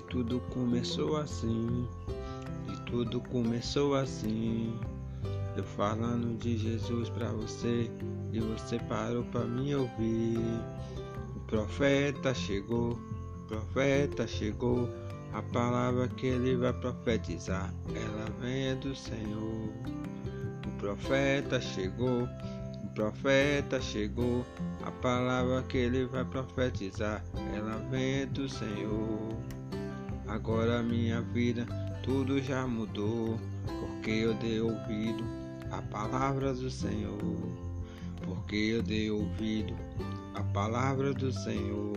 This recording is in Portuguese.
tudo começou assim, e tudo começou assim. Eu falando de Jesus pra você e você parou pra me ouvir. O profeta chegou, o profeta chegou. A palavra que ele vai profetizar, ela vem do Senhor. O profeta chegou, o profeta chegou. A palavra que ele vai profetizar, ela vem do Senhor. Agora minha vida tudo já mudou, porque eu dei ouvido à palavra do Senhor. Porque eu dei ouvido à palavra do Senhor.